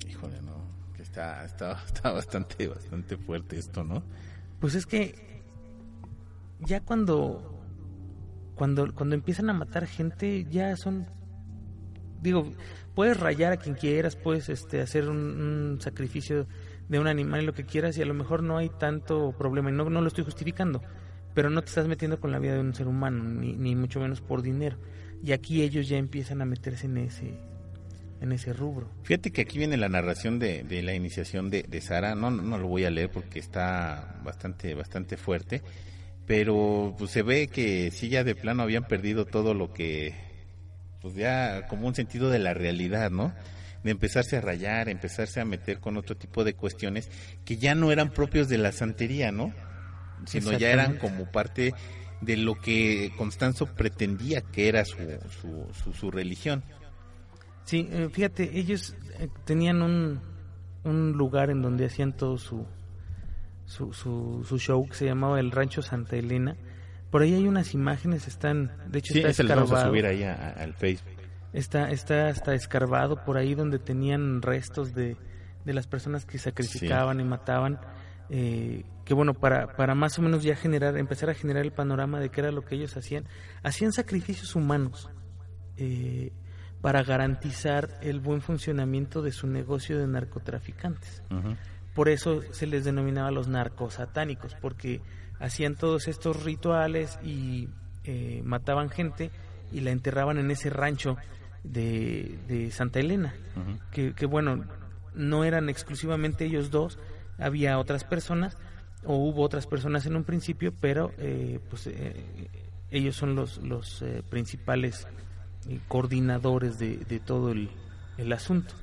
S2: Híjole, no, que está, está, está bastante, bastante fuerte esto, ¿no?
S3: Pues es que ya cuando cuando cuando empiezan a matar gente ya son digo puedes rayar a quien quieras puedes este hacer un, sacrificio de un animal y lo que quieras y a lo mejor no hay tanto problema y no, no lo estoy justificando pero no te estás metiendo con la vida de un ser humano ni, ni mucho menos por dinero. Y aquí ellos ya empiezan a meterse en ese en ese rubro.
S2: Fíjate que aquí viene la narración de, de la iniciación de, de Sara, no, no, lo voy a leer porque está bastante, bastante fuerte, pero pues se ve que sí ya de plano habían perdido todo lo que, pues ya como un sentido de la realidad, ¿no? De empezarse a rayar, empezarse a meter con otro tipo de cuestiones que ya no eran propios de la santería, ¿no? Sino ya eran como parte de lo que Constanzo pretendía que era su, su, su, su religión.
S3: Sí, eh, fíjate, ellos eh, tenían un, un lugar en donde hacían todo su, su, su, show que se llamaba el Rancho Santa Elena. Por ahí hay unas imágenes, están, de hecho está escarbado.
S2: a subir ahí al Facebook.
S3: Está, está hasta escarbado por ahí donde tenían restos de, de las personas que sacrificaban y mataban. Eh, que bueno, para, para más o menos ya generar, empezar a generar el panorama de qué era lo que ellos hacían. Hacían sacrificios humanos. Eh, para garantizar el buen funcionamiento de su negocio de narcotraficantes. Por eso se les denominaba los narcosatánicos, porque hacían todos estos rituales y eh, mataban gente y la enterraban en ese rancho de, Santa Elena, que, bueno, no eran exclusivamente ellos dos, había otras personas, o hubo otras personas en un principio, pero eh, pues eh, ellos son los, los principales coordinadores de, de todo el, el, asunto.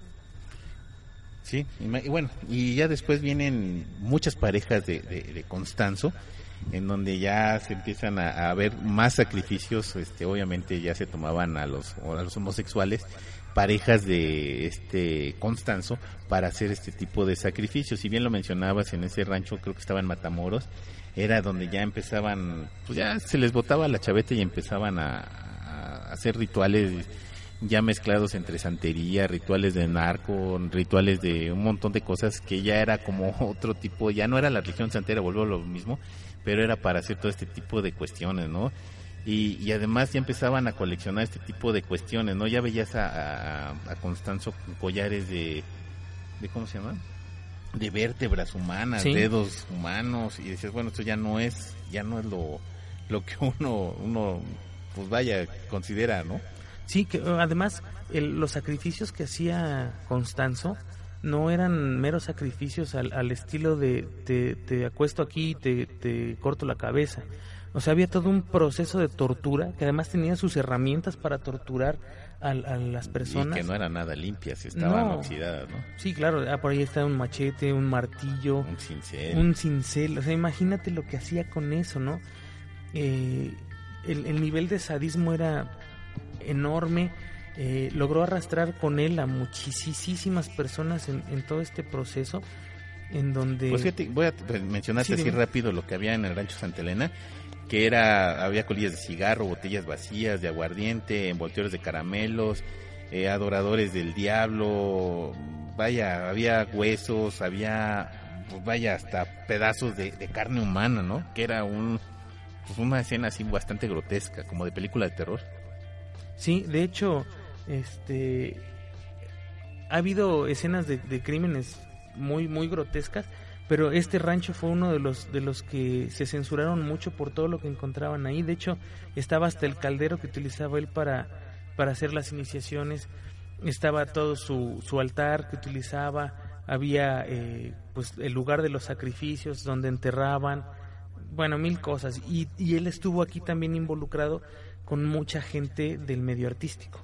S2: Sí, y, bueno, y ya después vienen muchas parejas de, de, Constanzo, en donde ya se empiezan a, a, ver más sacrificios, este, obviamente ya se tomaban a los, a los homosexuales, parejas de este Constanzo para hacer este tipo de sacrificios. Si bien lo mencionabas en ese rancho, creo que estaba en Matamoros, era donde ya empezaban, pues ya se les botaba la chaveta y empezaban a, hacer rituales ya mezclados entre santería, rituales de narco, rituales de un montón de cosas que ya era como otro tipo, ya no era la religión santera, vuelvo a lo mismo, pero era para hacer todo este tipo de cuestiones, ¿no? Y, y además ya empezaban a coleccionar este tipo de cuestiones, ¿no? Ya veías a, a, Constanzo con collares de, de, ¿cómo se llama? De vértebras humanas, dedos humanos, y decías, bueno, esto ya no es, ya no es lo, lo que uno, uno pues vaya, considera, ¿no?
S3: Sí, que además los sacrificios que hacía Constanzo no eran meros sacrificios al, estilo de te, acuesto aquí y te, te corto la cabeza. O sea, había todo un proceso de tortura que además tenía sus herramientas para torturar a, las personas.
S2: Y que no eran nada limpias, estaban oxidadas, ¿no?
S3: Sí, claro, ah, por ahí está un machete, un martillo.
S2: Un cincel.
S3: Un cincel, o sea, imagínate lo que hacía con eso, ¿no? Eh, el, nivel de sadismo era enorme. Eh, logró arrastrar con él a muchísimas personas en, todo este proceso en donde
S2: pues fíjate, voy a mencionarte así rápido lo que había en el rancho Santa Elena que era había colillas de cigarro botellas vacías de aguardiente envoltorios de caramelos eh, adoradores del diablo vaya había huesos había pues vaya hasta pedazos de, de carne humana no que era un pues una escena así bastante grotesca, como de película de terror.
S3: Sí, de hecho, este ha habido escenas de, crímenes muy muy grotescas, pero este rancho fue uno de los de los que se censuraron mucho por todo lo que encontraban ahí. De hecho, estaba hasta el caldero que utilizaba él para para hacer las iniciaciones, estaba todo su, su altar que utilizaba, había eh, pues el lugar de los sacrificios donde enterraban, bueno, mil cosas. Y, y él estuvo aquí también involucrado con mucha gente del medio artístico.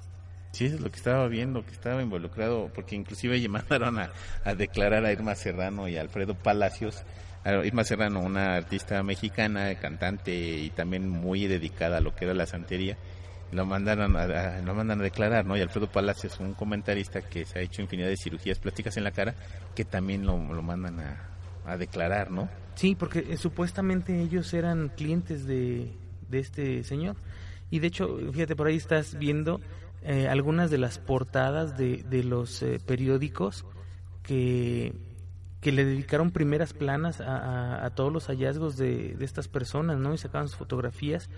S2: Sí, es lo que estaba viendo, que estaba involucrado, porque inclusive mandaron a, a declarar a Irma Serrano y a Alfredo Palacios. A Irma Serrano, una artista mexicana, cantante y también muy dedicada a lo que era la santería, lo mandaron a, lo mandan a declarar, ¿no? Y Alfredo Palacios, un comentarista que se ha hecho infinidad de cirugías plásticas en la cara, que también lo, lo mandan a, a, declarar, ¿no?
S3: Sí, porque eh, supuestamente ellos eran clientes de, de este señor. Y de hecho, fíjate, por ahí estás viendo eh, algunas de las portadas de, de los eh, periódicos que, que le dedicaron primeras planas a, todos los hallazgos de, de, estas personas, ¿no? Y sacaban sus fotografías.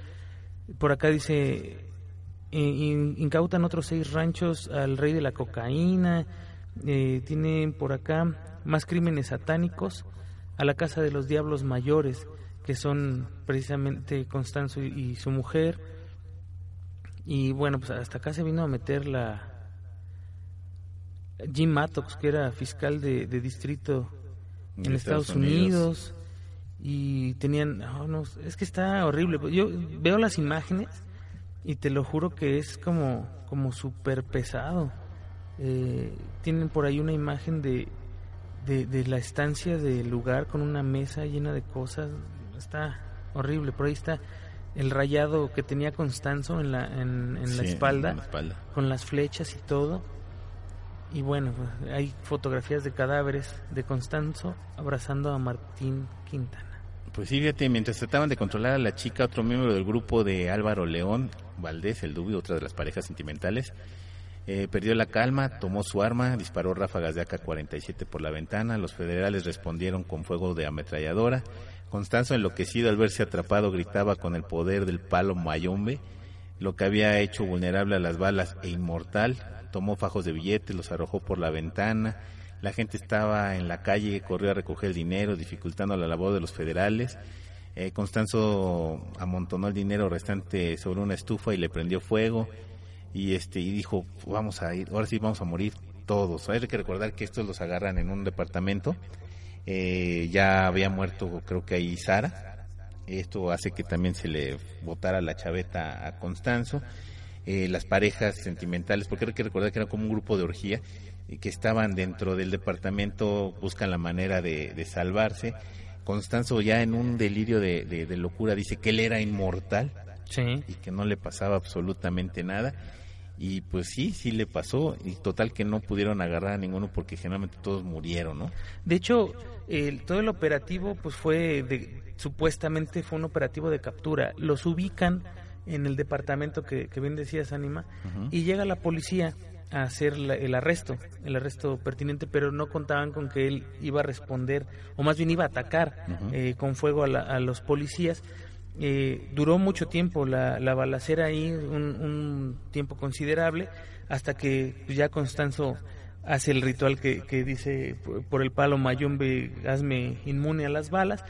S3: Por acá dice, incautan otros seis ranchos al rey de la cocaína, eh, tienen por acá más crímenes satánicos, a la casa de los diablos mayores, que son precisamente Constanzo y su mujer, y bueno, pues hasta acá se vino a meter la Jim Mattox, que era fiscal de, de distrito en, Estados, Estados Unidos. Unidos. Y tenían, oh, no, es que está horrible. Yo veo las imágenes y te lo juro que es como, como súper pesado. Eh, tienen por ahí una imagen de, de, de, la estancia del lugar con una mesa llena de cosas. Está horrible. Por ahí está el rayado que tenía Constanzo en la, en, en, sí, la, espalda,
S2: en la, espalda,
S3: con las flechas y todo. Y bueno, pues, hay fotografías de cadáveres de Constanzo abrazando a Martín Quintana.
S2: Pues sí, fíjate, mientras trataban de controlar a la chica, otro miembro del grupo de Álvaro León, Valdés, el Dubio, otra de las parejas sentimentales, eh, perdió la calma, tomó su arma, disparó ráfagas de AK-47 por la ventana, los federales respondieron con fuego de ametralladora, Constanzo, enloquecido al verse atrapado, gritaba con el poder del palo mayombe, lo que había hecho vulnerable a las balas e inmortal. Tomó fajos de billetes, los arrojó por la ventana. La gente estaba en la calle, corrió a recoger el dinero, dificultando la labor de los federales. Eh, Constanzo amontonó el dinero restante sobre una estufa y le prendió fuego. Y este y dijo, vamos a ir, ahora sí vamos a morir todos. Hay que recordar que estos los agarran en un departamento eh, ya había muerto creo que ahí Sara. Esto hace que también se le botara la chaveta a Constanzo. Eh, las parejas sentimentales, porque hay que recordar que era como un grupo de orgía y que estaban dentro del departamento, buscan la manera de, de salvarse. Constanzo ya en un delirio de, de, de, locura dice que él era inmortal
S3: sí.
S2: y que no le pasaba absolutamente nada. Y pues sí, sí le pasó. Y total que no pudieron agarrar a ninguno porque generalmente todos murieron, ¿no?
S3: De hecho, el, todo el operativo pues fue, de, supuestamente fue un operativo de captura. Los ubican en el departamento que, que bien decías, Anima, uh -huh. y llega la policía a hacer la, el arresto, el arresto pertinente, pero no contaban con que él iba a responder, o más bien iba a atacar uh -huh. eh, con fuego a, la, a los policías. Eh, duró mucho tiempo la, la balacera ahí, un, tiempo considerable, hasta que ya Constanzo hace el ritual que, que dice por el palo Mayombe, hazme inmune a las balas.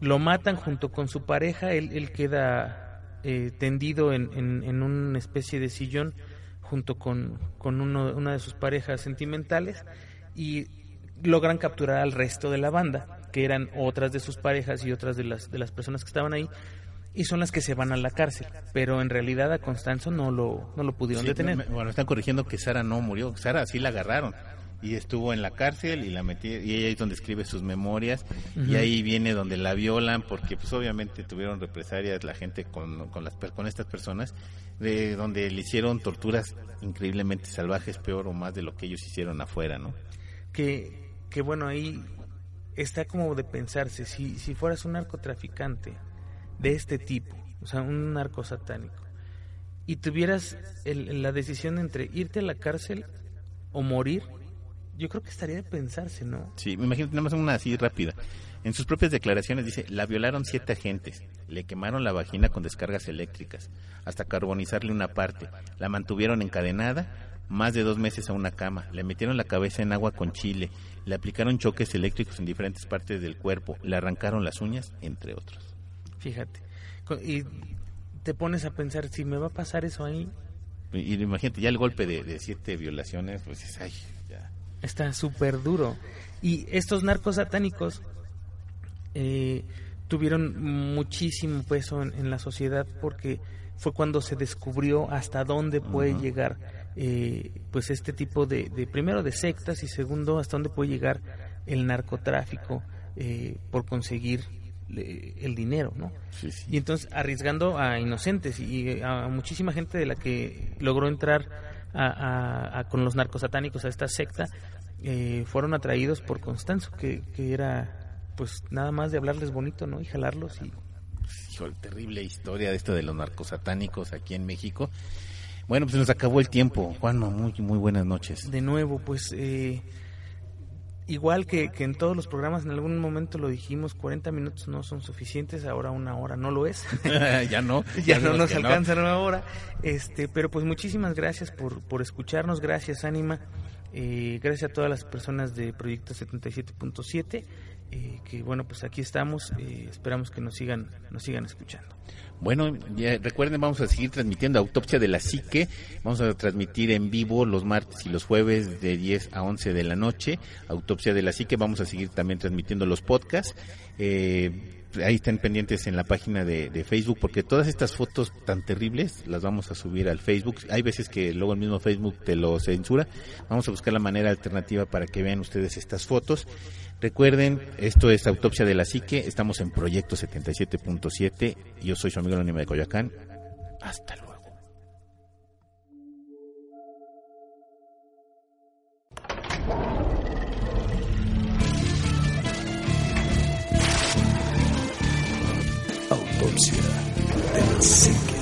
S3: Lo matan junto con su pareja, él, él queda eh, tendido en, en, en, una especie de sillón junto con, con uno, una de sus parejas sentimentales y logran capturar al resto de la banda que eran otras de sus parejas y otras de las, de las personas que estaban ahí, y son las que se van a la cárcel. Pero en realidad a Constanzo no lo, no lo pudieron
S2: sí,
S3: detener.
S2: Me, bueno, están corrigiendo que Sara no murió. Sara sí la agarraron y estuvo en la cárcel y la metí, y ella es donde escribe sus memorias uh -huh. y ahí viene donde la violan porque pues obviamente tuvieron represalias la gente con, con, las, con estas personas de donde le hicieron torturas increíblemente salvajes peor o más de lo que ellos hicieron afuera no
S3: que, que bueno ahí está como de pensarse, si, si fueras un narcotraficante de este tipo, o sea, un narco satánico, y tuvieras el, la decisión entre irte a la cárcel o morir, yo creo que estaría de pensarse, ¿no?
S2: Sí, me imagino, más una así rápida. En sus propias declaraciones dice, la violaron siete agentes, le quemaron la vagina con descargas eléctricas, hasta carbonizarle una parte, la mantuvieron encadenada, más de dos meses a una cama, le metieron la cabeza en agua con chile, le aplicaron choques eléctricos en diferentes partes del cuerpo, le arrancaron las uñas, entre otros.
S3: Fíjate, y te pones a pensar, si me va a pasar eso ahí.
S2: Y, y imagínate, ya el golpe de, de siete violaciones, pues es, ay, ya.
S3: Está súper duro. Y estos narcos satánicos eh, tuvieron muchísimo peso en, la sociedad porque fue cuando se descubrió hasta dónde puede llegar eh, pues este tipo de, primero de sectas y segundo hasta dónde puede llegar el narcotráfico eh, por conseguir el dinero, ¿no? Y entonces arriesgando a inocentes y a muchísima gente de la que logró entrar a, con los narcosatánicos a esta secta, eh, fueron atraídos por Constanzo, que, que, era pues nada más de hablarles bonito, ¿no? Y jalarlos y...
S2: Hijo, terrible historia de esto de los narcosatánicos aquí en México. Bueno, pues nos acabó el tiempo. Juanma, muy, muy buenas noches.
S3: De nuevo, pues eh, igual que, que, en todos los programas, en algún momento lo dijimos, 40 minutos no son suficientes, ahora una hora no lo es.
S2: ya no.
S3: ya no nos alcanza una hora. Este, pero pues muchísimas gracias por, por escucharnos, gracias Ánima, eh, gracias a todas las personas de Proyecto 77.7, eh, que bueno, pues aquí estamos, eh, esperamos que nos sigan, nos sigan escuchando.
S2: Bueno, recuerden, vamos a seguir transmitiendo Autopsia de la Psique. Vamos a transmitir en vivo los martes y los jueves de 10 a 11 de la noche. Autopsia de la Psique. Vamos a seguir también transmitiendo los podcasts. Eh, ahí estén pendientes en la página de, Facebook porque todas estas fotos tan terribles las vamos a subir al Facebook. Hay veces que luego el mismo Facebook te lo censura. Vamos a buscar la manera alternativa para que vean ustedes estas fotos. Recuerden, esto es Autopsia de la Psique, estamos en Proyecto 77.7, yo soy su amigo anónimo de Coyoacán, hasta luego. Autopsia de la Psique.